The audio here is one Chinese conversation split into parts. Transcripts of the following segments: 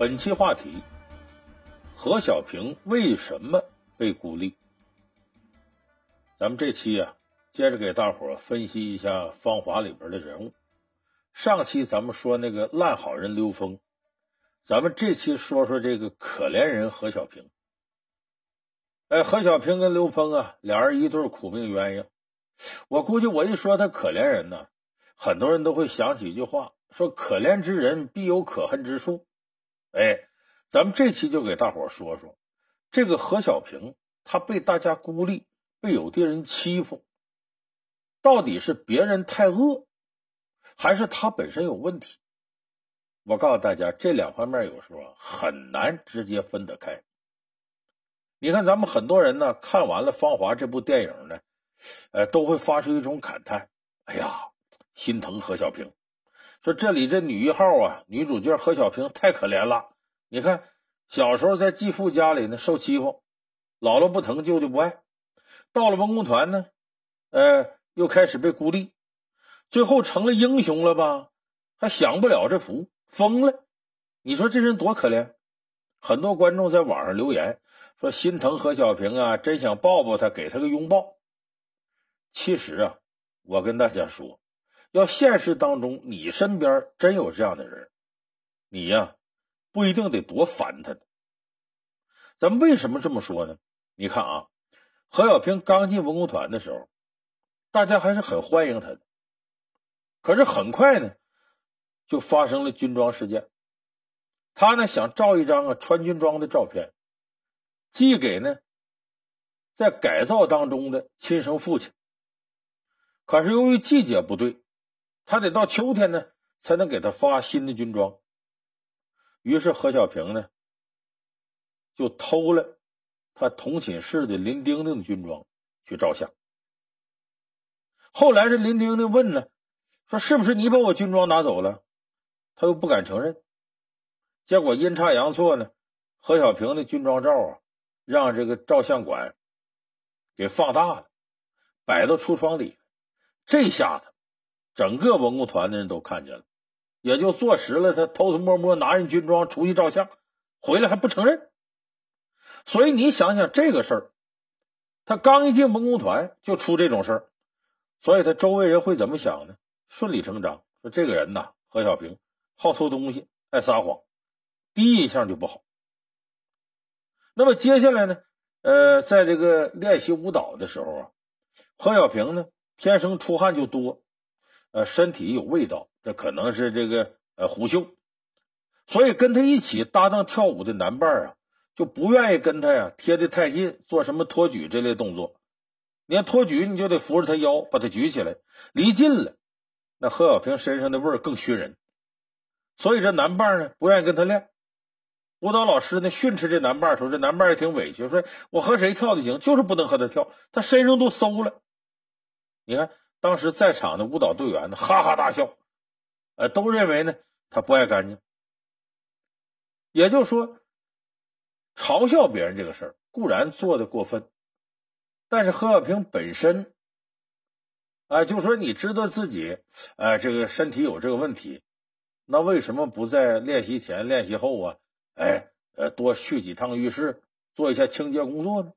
本期话题：何小平为什么被孤立？咱们这期啊，接着给大伙分析一下《芳华》里边的人物。上期咱们说那个烂好人刘峰，咱们这期说说这个可怜人何小平。哎，何小平跟刘峰啊，俩人一对苦命鸳鸯。我估计我一说他可怜人呢，很多人都会想起一句话，说“可怜之人必有可恨之处”。哎，咱们这期就给大伙说说这个何小平，他被大家孤立，被有的人欺负，到底是别人太恶，还是他本身有问题？我告诉大家，这两方面有时候很难直接分得开。你看，咱们很多人呢，看完了《芳华》这部电影呢，呃，都会发出一种感叹：“哎呀，心疼何小平。”说这里这女一号啊，女主角何小平太可怜了。你看，小时候在继父家里呢受欺负，姥姥不疼，舅舅不爱。到了文工团呢，呃，又开始被孤立，最后成了英雄了吧？还享不了这福，疯了。你说这人多可怜？很多观众在网上留言说心疼何小平啊，真想抱抱他，给他个拥抱。其实啊，我跟大家说。要现实当中，你身边真有这样的人，你呀不一定得多烦他。咱们为什么这么说呢？你看啊，何小平刚进文工团的时候，大家还是很欢迎他的。可是很快呢，就发生了军装事件。他呢想照一张啊穿军装的照片，寄给呢在改造当中的亲生父亲。可是由于季节不对。他得到秋天呢，才能给他发新的军装。于是何小平呢，就偷了他同寝室的林丁丁的军装去照相。后来这林丁丁问呢，说是不是你把我军装拿走了？他又不敢承认。结果阴差阳错呢，何小平的军装照啊，让这个照相馆给放大了，摆到橱窗里。这下子。整个文工团的人都看见了，也就坐实了他偷偷摸摸拿人军装出去照相，回来还不承认。所以你想想这个事儿，他刚一进文工团就出这种事儿，所以他周围人会怎么想呢？顺理成章说这个人呐，何小平好偷东西，爱撒谎，第一印象就不好。那么接下来呢？呃，在这个练习舞蹈的时候啊，何小平呢天生出汗就多。呃，身体有味道，这可能是这个呃狐臭，所以跟他一起搭档跳舞的男伴啊，就不愿意跟他呀贴的太近，做什么托举这类动作。你要托举，你就得扶着他腰，把他举起来，离近了，那何小平身上的味儿更熏人。所以这男伴呢，不愿意跟他练。舞蹈老师呢训斥这男伴说：“这男伴也挺委屈，说我和谁跳的行，就是不能和他跳，他身上都馊了。”你看。当时在场的舞蹈队员呢，哈哈大笑，呃，都认为呢他不爱干净。也就是说，嘲笑别人这个事儿固然做的过分，但是何小平本身，啊，就说你知道自己，呃，这个身体有这个问题，那为什么不在练习前、练习后啊，哎，呃，多去几趟浴室，做一下清洁工作呢？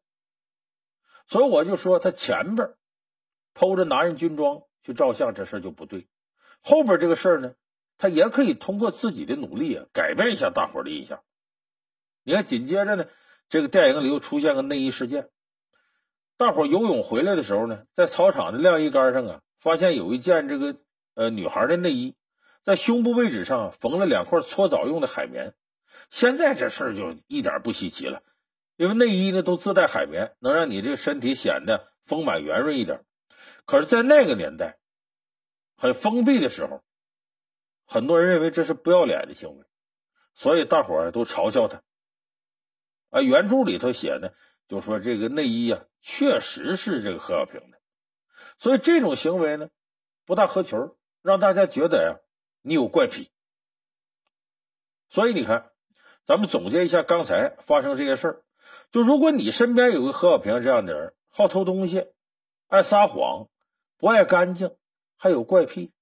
所以我就说他前边。偷着拿人军装去照相，这事儿就不对。后边这个事儿呢，他也可以通过自己的努力啊，改变一下大伙的印象。你看，紧接着呢，这个电影里又出现个内衣事件。大伙游泳回来的时候呢，在操场的晾衣杆上啊，发现有一件这个呃女孩的内衣，在胸部位置上缝了两块搓澡用的海绵。现在这事儿就一点不稀奇了，因为内衣呢都自带海绵，能让你这个身体显得丰满圆润一点。可是，在那个年代，很封闭的时候，很多人认为这是不要脸的行为，所以大伙儿都嘲笑他。啊，原著里头写的就说这个内衣啊，确实是这个何小平的，所以这种行为呢，不大合群让大家觉得呀，你有怪癖。所以你看，咱们总结一下刚才发生这些事儿，就如果你身边有个何小平这样的人，好偷东西，爱撒谎。不爱干净，还有怪癖，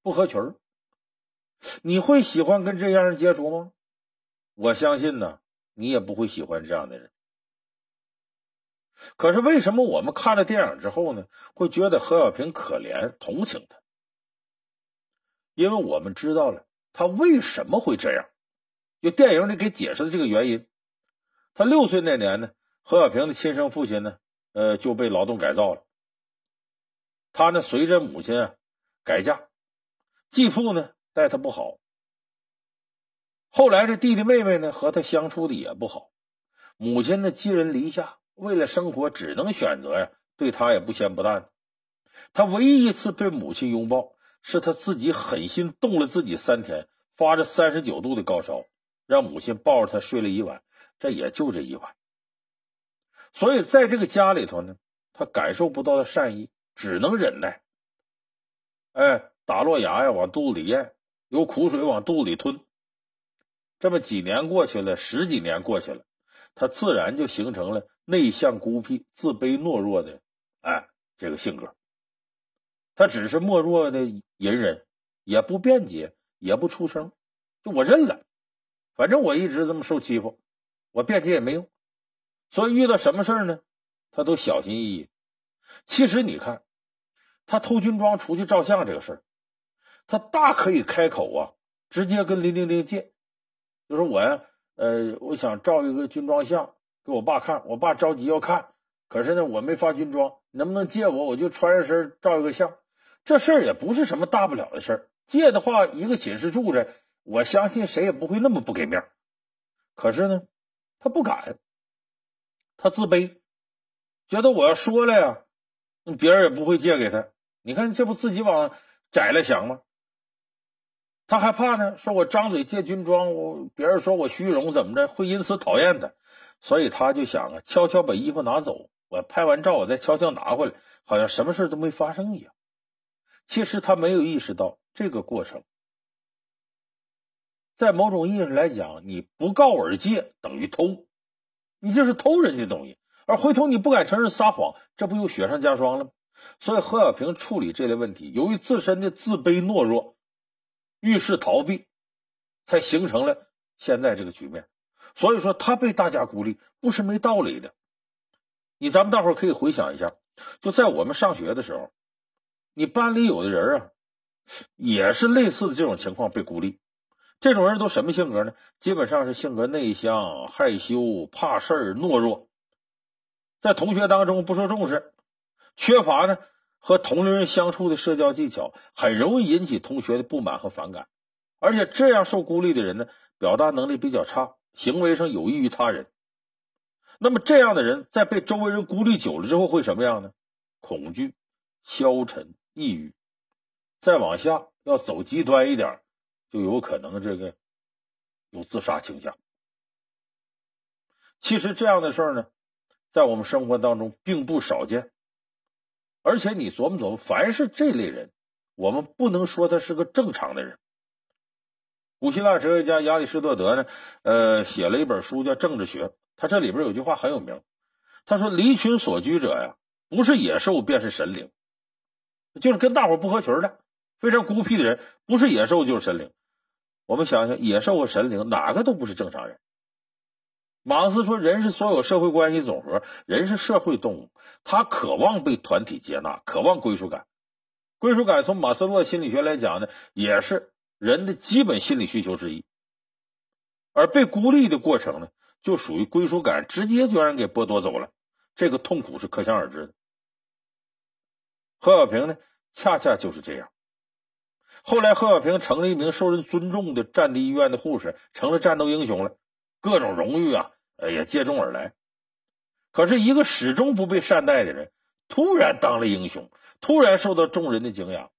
不合群，你会喜欢跟这样人接触吗？我相信呢，你也不会喜欢这样的人。可是为什么我们看了电影之后呢，会觉得何小平可怜、同情他？因为我们知道了他为什么会这样，就电影里给解释的这个原因。他六岁那年呢，何小平的亲生父亲呢，呃，就被劳动改造了。他呢，随着母亲改嫁，继父呢待他不好。后来这弟弟妹妹呢和他相处的也不好，母亲呢寄人篱下。为了生活，只能选择呀，对他也不咸不淡。他唯一一次被母亲拥抱，是他自己狠心冻了自己三天，发着三十九度的高烧，让母亲抱着他睡了一晚。这也就这一晚。所以在这个家里头呢，他感受不到的善意，只能忍耐。哎，打落牙呀，往肚子里咽，有苦水往肚子里吞。这么几年过去了，十几年过去了，他自然就形成了。内向、孤僻、自卑、懦弱的，哎，这个性格，他只是懦弱的隐忍，也不辩解，也不出声，就我认了，反正我一直这么受欺负，我辩解也没用，所以遇到什么事呢，他都小心翼翼。其实你看，他偷军装出去照相这个事儿，他大可以开口啊，直接跟林丁丁借，就说我呀，呃，我想照一个军装相。给我爸看，我爸着急要看，可是呢，我没发军装，能不能借我？我就穿上身照一个相。这事儿也不是什么大不了的事儿，借的话，一个寝室住着，我相信谁也不会那么不给面。可是呢，他不敢，他自卑，觉得我要说了呀，别人也不会借给他。你看，这不自己往窄了想吗？他害怕呢，说我张嘴借军装，我别人说我虚荣怎么着，会因此讨厌他。所以他就想啊，悄悄把衣服拿走，我拍完照，我再悄悄拿回来，好像什么事都没发生一样。其实他没有意识到这个过程，在某种意义上来讲，你不告而借等于偷，你这是偷人家东西，而回头你不敢承认撒谎，这不又雪上加霜了吗？所以何小平处理这类问题，由于自身的自卑懦弱，遇事逃避，才形成了现在这个局面。所以说，他被大家孤立不是没道理的。你咱们大伙可以回想一下，就在我们上学的时候，你班里有的人啊，也是类似的这种情况被孤立。这种人都什么性格呢？基本上是性格内向、害羞、怕事儿、懦弱，在同学当中不受重视，缺乏呢和同龄人相处的社交技巧，很容易引起同学的不满和反感。而且这样受孤立的人呢，表达能力比较差。行为上有益于他人，那么这样的人在被周围人孤立久了之后会什么样呢？恐惧、消沉、抑郁，再往下要走极端一点，就有可能这个有自杀倾向。其实这样的事儿呢，在我们生活当中并不少见，而且你琢磨琢磨，凡是这类人，我们不能说他是个正常的人。古希腊哲学家亚里士多德呢，呃，写了一本书叫《政治学》。他这里边有句话很有名，他说：“离群所居者呀，不是野兽便是神灵，就是跟大伙不合群的，非常孤僻的人，不是野兽就是神灵。”我们想想，野兽和神灵哪个都不是正常人。马克思说：“人是所有社会关系总和，人是社会动物，他渴望被团体接纳，渴望归属感。归属感从马斯洛心理学来讲呢，也是。”人的基本心理需求之一，而被孤立的过程呢，就属于归属感直接就让人给剥夺走了，这个痛苦是可想而知的。何小平呢，恰恰就是这样。后来，何小平成了一名受人尊重的战地医院的护士，成了战斗英雄了，各种荣誉啊，也接踵而来。可是，一个始终不被善待的人，突然当了英雄，突然受到众人的敬仰。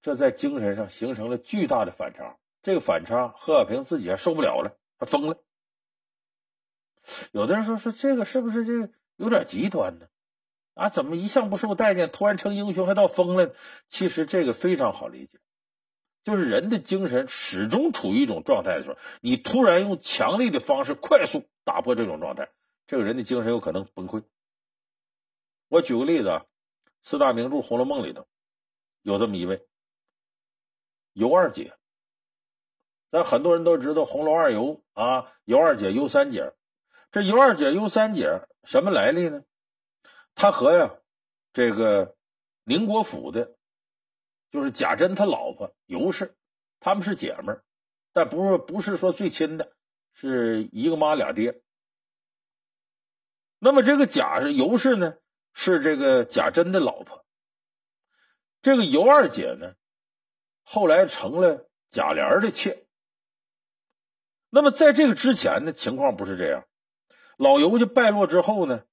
这在精神上形成了巨大的反差，这个反差何小平自己还受不了了，他疯了。有的人说说这个是不是这有点极端呢？啊，怎么一向不受待见，突然成英雄还到疯了？其实这个非常好理解，就是人的精神始终处于一种状态的时候，你突然用强力的方式快速打破这种状态，这个人的精神有可能崩溃。我举个例子啊，四大名著《红楼梦》里头有这么一位。尤二姐，咱很多人都知道红楼二尤啊，尤二姐、尤三姐。这尤二姐、尤三姐什么来历呢？她和呀这个宁国府的，就是贾珍他老婆尤氏，他们是姐们儿，但不是不是说最亲的，是一个妈俩爹。那么这个贾是尤氏呢，是这个贾珍的老婆。这个尤二姐呢，后来成了贾琏的妾。那么在这个之前呢，情况不是这样。老尤家败落之后呢，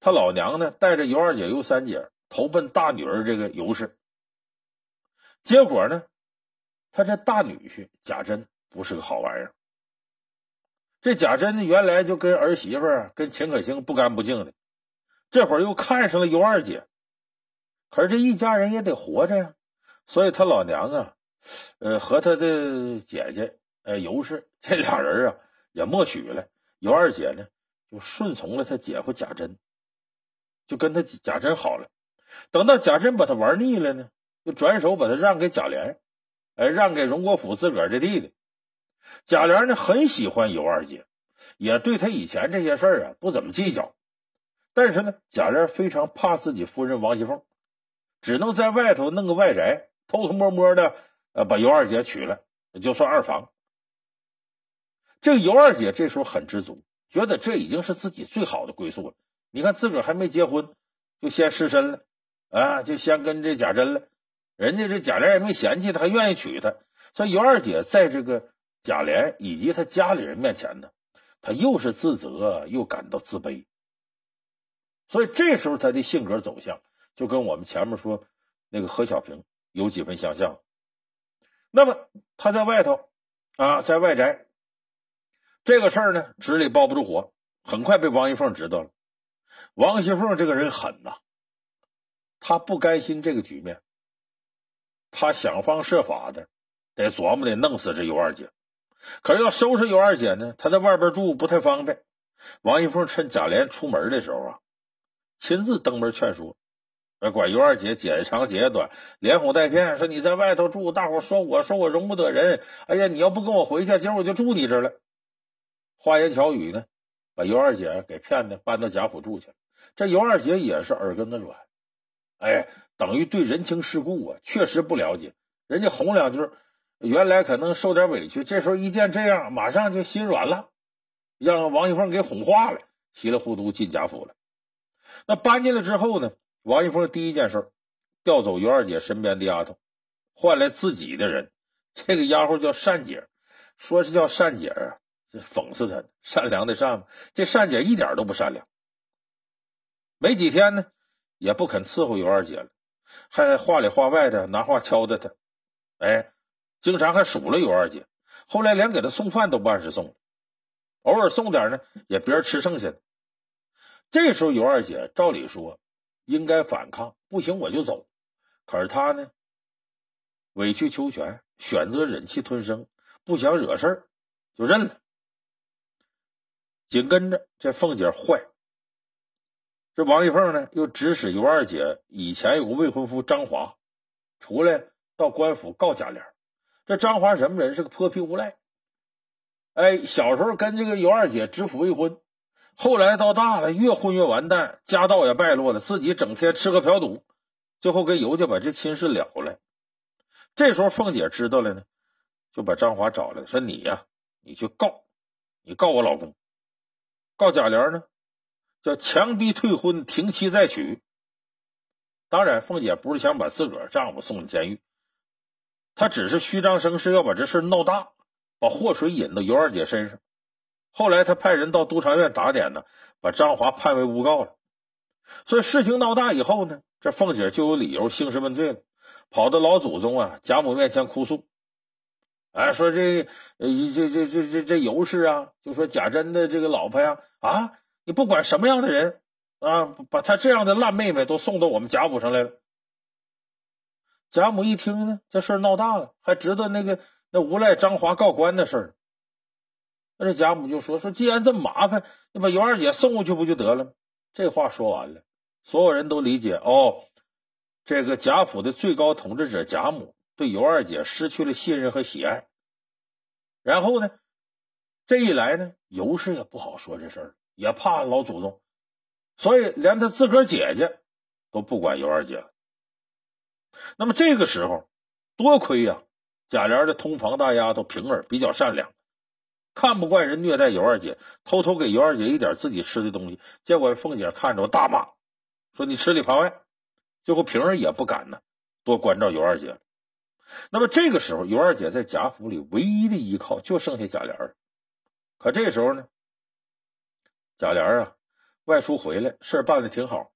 他老娘呢带着尤二姐、尤三姐投奔大女儿这个尤氏。结果呢，他这大女婿贾珍不是个好玩意儿。这贾珍呢，原来就跟儿媳妇儿、跟秦可卿不干不净的，这会儿又看上了尤二姐。可是这一家人也得活着呀，所以他老娘啊，呃，和他的姐姐呃尤氏这俩人啊也默许了。尤二姐呢就顺从了他姐夫贾珍，就跟他贾珍好了。等到贾珍把他玩腻了呢，就转手把他让给贾琏，哎，让给荣国府自个儿的弟弟。贾琏呢很喜欢尤二姐，也对他以前这些事儿啊不怎么计较。但是呢，贾琏非常怕自己夫人王熙凤。只能在外头弄个外宅，偷偷摸摸的，呃，把尤二姐娶了，就算二房。这个尤二姐这时候很知足，觉得这已经是自己最好的归宿了。你看自个儿还没结婚，就先失身了，啊，就先跟这贾珍了。人家这贾琏也没嫌弃他，还愿意娶她。所以尤二姐在这个贾琏以及他家里人面前呢，她又是自责又感到自卑。所以这时候她的性格走向。就跟我们前面说那个何小平有几分相像。那么他在外头啊，在外宅这个事儿呢，纸里包不住火，很快被王熙凤知道了。王熙凤这个人狠呐，她不甘心这个局面，他想方设法的得琢磨得弄死这尤二姐。可是要收拾尤二姐呢，他在外边住不太方便。王熙凤趁贾琏出门的时候啊，亲自登门劝说。管尤二姐姐长姐短，连哄带骗，说你在外头住，大伙说我说我容不得人。哎呀，你要不跟我回去，今儿我就住你这儿了。花言巧语呢，把尤二姐给骗的搬到贾府住去了。这尤二姐也是耳根子软，哎，等于对人情世故啊，确实不了解。人家哄两句，原来可能受点委屈，这时候一见这样，马上就心软了，让王熙凤给哄化了，稀里糊涂进贾府了。那搬进来之后呢？王一峰第一件事调走尤二姐身边的丫头，换来自己的人。这个丫鬟叫善姐，说是叫善姐啊，这讽刺她善良的善这善姐一点都不善良。没几天呢，也不肯伺候尤二姐了，还话里话外的拿话敲打她。哎，经常还数了尤二姐。后来连给她送饭都不按时送，偶尔送点呢，也别人吃剩下的。这时候尤二姐照理说。应该反抗，不行我就走。可是他呢，委曲求全，选择忍气吞声，不想惹事儿，就认了。紧跟着这凤姐坏，这王玉凤呢又指使尤二姐以前有个未婚夫张华，出来到官府告贾琏。这张华什么人？是个泼皮无赖。哎，小时候跟这个尤二姐指腹为婚。后来到大了，越混越完蛋，家道也败落了，自己整天吃喝嫖赌，最后跟尤家把这亲事了了。这时候凤姐知道了呢，就把张华找来，说：“你呀，你去告，你告我老公，告贾琏呢，叫强逼退婚，停妻再娶。当然，凤姐不是想把自个儿丈夫送进监狱，她只是虚张声势，要把这事闹大，把祸水引到尤二姐身上。”后来她派人到督察院打点呢，把张华判为诬告了。所以事情闹大以后呢，这凤姐就有理由兴师问罪了，跑到老祖宗啊贾母面前哭诉，哎，说这这这这这这尤氏啊，就说贾珍的这个老婆呀，啊，你不管什么样的人啊，把他这样的烂妹妹都送到我们贾府上来了。贾母一听呢，这事儿闹大了，还知道那个那无赖张华告官的事儿。那这贾母就说：“说既然这么麻烦，你把尤二姐送过去不就得了？”这话说完了，所有人都理解哦。这个贾府的最高统治者贾母对尤二姐失去了信任和喜爱，然后呢，这一来呢，尤氏也不好说这事儿，也怕老祖宗，所以连他自个儿姐姐都不管尤二姐。那么这个时候，多亏呀，贾琏的通房大丫头平儿比较善良，看不惯人虐待尤二姐，偷偷给尤二姐一点自己吃的东西，结果凤姐看着大骂，说你吃里扒外。最后平儿也不敢呢，多关照尤二姐。那么这个时候，尤二姐在贾府里唯一的依靠就剩下贾琏了。可这时候呢，贾琏啊外出回来，事儿办的挺好。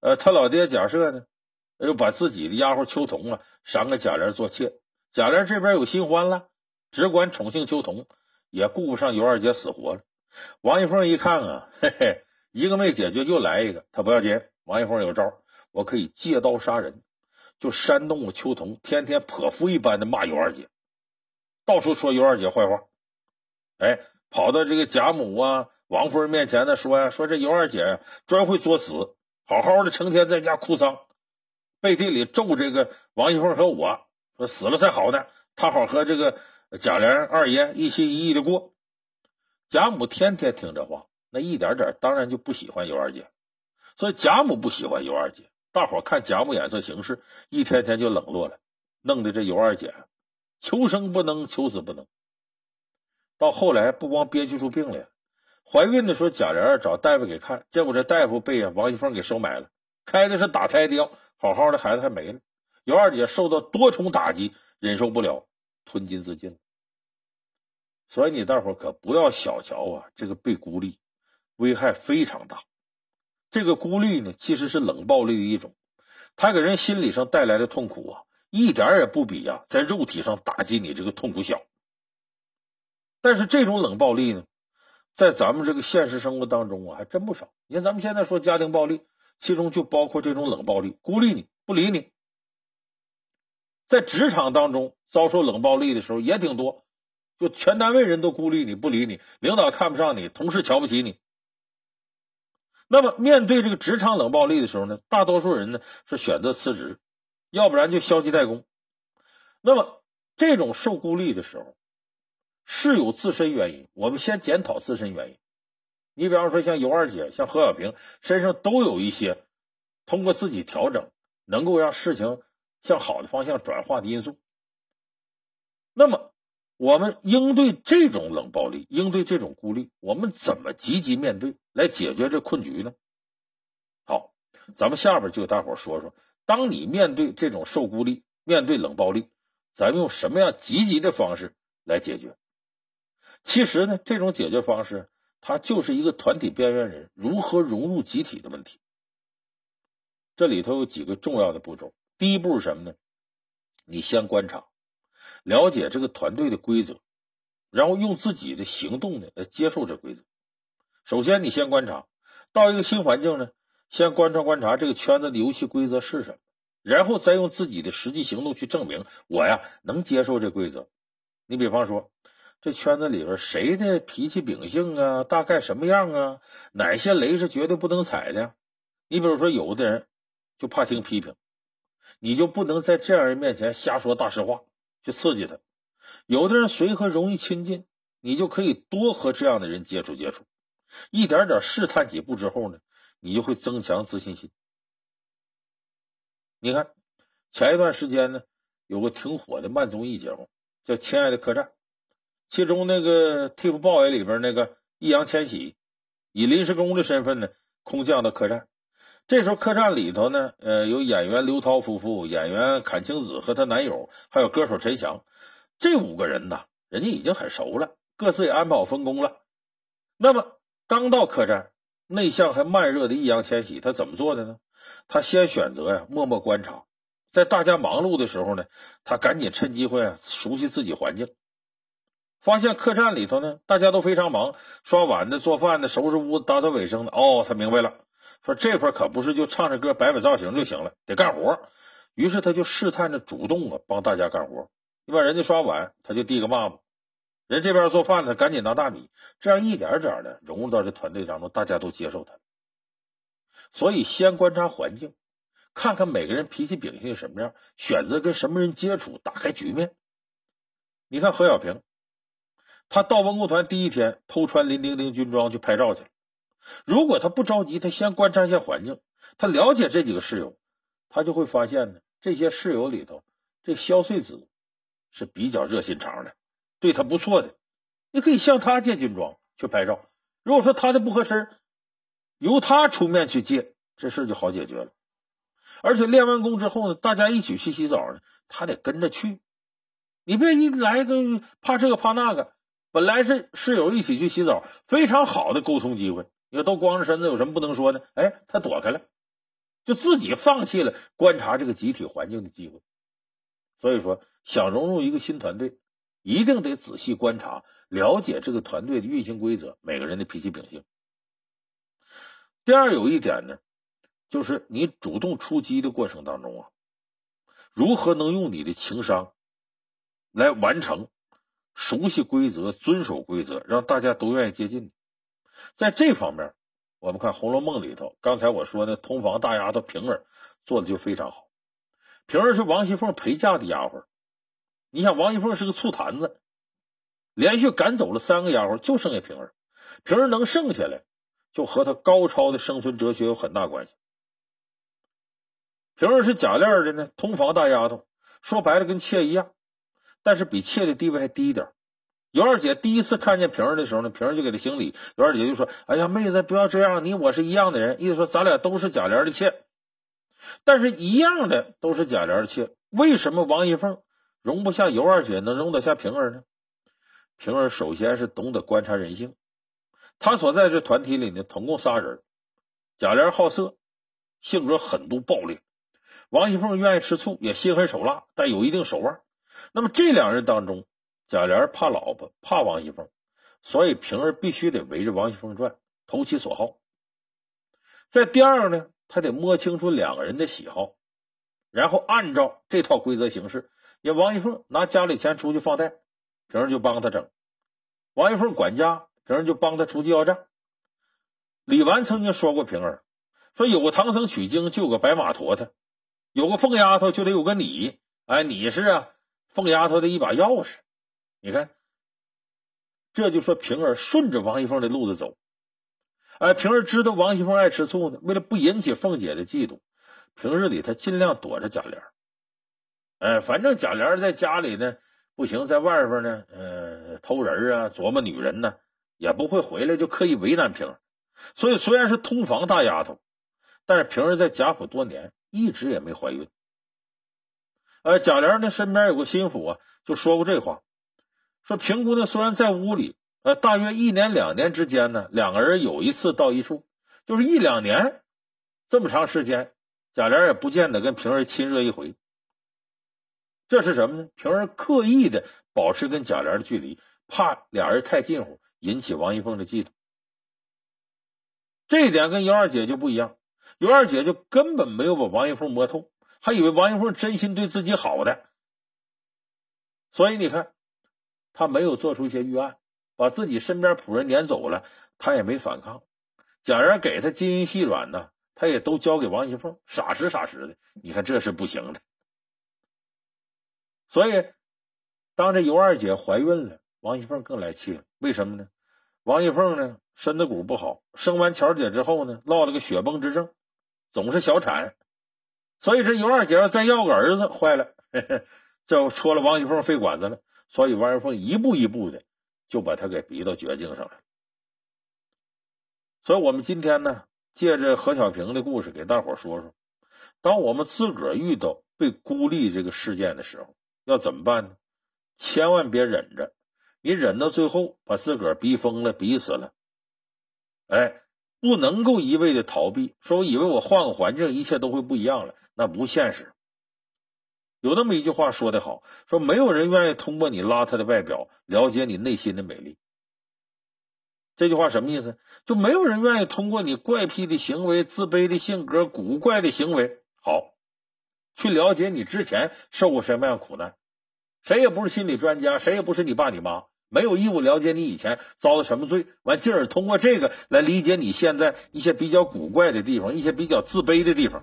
呃，他老爹贾赦呢，又把自己的丫鬟秋桐啊赏给贾琏做妾。贾琏这边有新欢了，只管宠幸秋桐，也顾不上尤二姐死活了。王一凤一看啊，嘿嘿，一个没解决，又来一个，他不要紧。王一凤有招，我可以借刀杀人。就煽动了秋桐，天天泼妇一般的骂尤二姐，到处说尤二姐坏话。哎，跑到这个贾母啊、王夫人面前呢，说呀，说这尤二姐专会作死，好好的成天在家哭丧，背地里咒这个王一凤和我，说死了才好呢，他好和这个贾琏二爷一心一意的过。贾母天天听这话，那一点点当然就不喜欢尤二姐，所以贾母不喜欢尤二姐。大伙看贾母眼色行事，一天天就冷落了，弄得这尤二姐求生不能，求死不能。到后来不光憋屈出病来，怀孕的时候贾琏找大夫给看，结果这大夫被王熙凤给收买了，开的是打胎的药，好好的孩子还没了。尤二姐受到多重打击，忍受不了，吞金自尽。所以你大伙可不要小瞧啊，这个被孤立，危害非常大。这个孤立呢，其实是冷暴力的一种，它给人心理上带来的痛苦啊，一点也不比呀在肉体上打击你这个痛苦小。但是这种冷暴力呢，在咱们这个现实生活当中啊，还真不少。你看咱们现在说家庭暴力，其中就包括这种冷暴力，孤立你不理你。在职场当中遭受冷暴力的时候也挺多，就全单位人都孤立你不理你，领导看不上你，同事瞧不起你。那么，面对这个职场冷暴力的时候呢，大多数人呢是选择辞职，要不然就消极怠工。那么，这种受孤立的时候，是有自身原因。我们先检讨自身原因。你比方说，像尤二姐、像何小平身上都有一些通过自己调整，能够让事情向好的方向转化的因素。那么，我们应对这种冷暴力，应对这种孤立，我们怎么积极面对，来解决这困局呢？好，咱们下边就给大伙说说，当你面对这种受孤立，面对冷暴力，咱们用什么样积极的方式来解决？其实呢，这种解决方式，它就是一个团体边缘人如何融入集体的问题。这里头有几个重要的步骤，第一步是什么呢？你先观察。了解这个团队的规则，然后用自己的行动呢来接受这规则。首先，你先观察到一个新环境呢，先观察观察这个圈子的游戏规则是什么，然后再用自己的实际行动去证明我呀能接受这规则。你比方说，这圈子里边谁的脾气秉性啊，大概什么样啊？哪些雷是绝对不能踩的？你比如说，有的人就怕听批评，你就不能在这样人面前瞎说大实话。去刺激他，有的人随和容易亲近，你就可以多和这样的人接触接触，一点点试探几步之后呢，你就会增强自信心。你看，前一段时间呢，有个挺火的慢综艺节目叫《亲爱的客栈》，其中那个《TFBOYS》里边那个易烊千玺，以临时工的身份呢，空降到客栈。这时候客栈里头呢，呃，有演员刘涛夫妇、演员阚清子和她男友，还有歌手陈翔，这五个人呢，人家已经很熟了，各自也安排好分工了。那么刚到客栈，内向还慢热的易烊千玺，他怎么做的呢？他先选择呀，默默观察，在大家忙碌的时候呢，他赶紧趁机会啊，熟悉自己环境，发现客栈里头呢，大家都非常忙，刷碗的、做饭的、收拾屋子、打扫卫生的。哦，他明白了。说这块可不是就唱着歌摆摆造型就行了，得干活。于是他就试探着主动啊帮大家干活。你把人家刷碗，他就递个抹布；人这边做饭，他赶紧拿大米。这样一点点的融入到这团队当中，大家都接受他。所以先观察环境，看看每个人脾气秉性什么样，选择跟什么人接触，打开局面。你看何小平，他到文工团第一天，偷穿林丁丁军装去拍照去了。如果他不着急，他先观察一下环境，他了解这几个室友，他就会发现呢，这些室友里头，这肖穗子是比较热心肠的，对他不错的。你可以向他借军装去拍照。如果说他的不合身，由他出面去借，这事就好解决了。而且练完功之后呢，大家一起去洗澡呢，他得跟着去。你别一来都怕这个怕那个。本来是室友一起去洗澡，非常好的沟通机会。你说都光着身子，有什么不能说的？哎，他躲开了，就自己放弃了观察这个集体环境的机会。所以说，想融入一个新团队，一定得仔细观察，了解这个团队的运行规则，每个人的脾气秉性。第二，有一点呢，就是你主动出击的过程当中啊，如何能用你的情商来完成？熟悉规则，遵守规则，让大家都愿意接近。在这方面，我们看《红楼梦》里头，刚才我说那通房大丫头平儿做的就非常好。平儿是王熙凤陪嫁的丫鬟，你想王熙凤是个醋坛子，连续赶走了三个丫鬟，就剩下平儿。平儿能剩下来，就和她高超的生存哲学有很大关系。平儿是贾琏的呢，通房大丫头，说白了跟妾一样。但是比妾的地位还低一点。尤二姐第一次看见平儿的时候呢，平儿就给她行礼。尤二姐就说：“哎呀，妹子，不要这样，你我是一样的人。意思说咱俩都是贾琏的妾，但是一样的都是贾琏的妾，为什么王熙凤容不下尤二姐，能容得下平儿呢？平儿首先是懂得观察人性。她所在这团体里呢，总共仨人：贾琏好色，性格狠毒暴烈；王熙凤愿意吃醋，也心狠手辣，但有一定手腕。那么这两人当中，贾琏怕老婆，怕王熙凤，所以平儿必须得围着王熙凤转，投其所好。在第二呢，他得摸清楚两个人的喜好，然后按照这套规则行事。也王熙凤拿家里钱出去放贷，平儿就帮他整；王熙凤管家，平儿就帮他出去要账。李纨曾经说过平儿，说有个唐僧取经就有个白马驮他，有个凤丫头就得有个你。哎，你是啊。凤丫头的一把钥匙，你看，这就说平儿顺着王熙凤的路子走。哎，平儿知道王熙凤爱吃醋呢，为了不引起凤姐的嫉妒，平日里她尽量躲着贾琏。哎，反正贾琏在家里呢不行，在外边呢，呃，偷人啊，琢磨女人呢，也不会回来，就刻意为难平儿。所以虽然是通房大丫头，但是平儿在贾府多年，一直也没怀孕。呃，贾琏呢身边有个心腹啊，就说过这话，说平姑娘虽然在屋里，呃，大约一年两年之间呢，两个人有一次到一处，就是一两年这么长时间，贾琏也不见得跟平儿亲热一回。这是什么呢？平儿刻意的保持跟贾琏的距离，怕俩人太近乎，引起王熙凤的嫉妒。这一点跟尤二姐就不一样，尤二姐就根本没有把王熙凤摸透。还以为王熙凤真心对自己好的，所以你看，他没有做出一些预案，把自己身边仆人撵走了，他也没反抗。贾琏给他金银细软呢，他也都交给王熙凤，傻实傻实的。你看这是不行的。所以，当这尤二姐怀孕了，王熙凤更来气了。为什么呢？王熙凤呢身子骨不好，生完巧姐之后呢，落了个血崩之症，总是小产。所以这尤二姐要再要个儿子，坏了，这戳了王熙凤肺管子了。所以王熙凤一步一步的就把他给逼到绝境上来了。所以我们今天呢，借着何小平的故事给大伙说说，当我们自个儿遇到被孤立这个事件的时候，要怎么办呢？千万别忍着，你忍到最后把自个儿逼疯了、逼死了，哎，不能够一味的逃避，说我以为我换个环境，一切都会不一样了。那不现实。有那么一句话说得好，说没有人愿意通过你邋遢的外表了解你内心的美丽。这句话什么意思？就没有人愿意通过你怪癖的行为、自卑的性格、古怪的行为，好去了解你之前受过什么样苦难。谁也不是心理专家，谁也不是你爸你妈，没有义务了解你以前遭了什么罪，完进而通过这个来理解你现在一些比较古怪的地方，一些比较自卑的地方。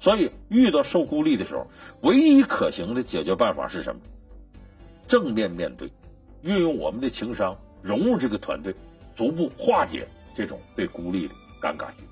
所以，遇到受孤立的时候，唯一可行的解决办法是什么？正面面对，运用我们的情商融入这个团队，逐步化解这种被孤立的尴尬局。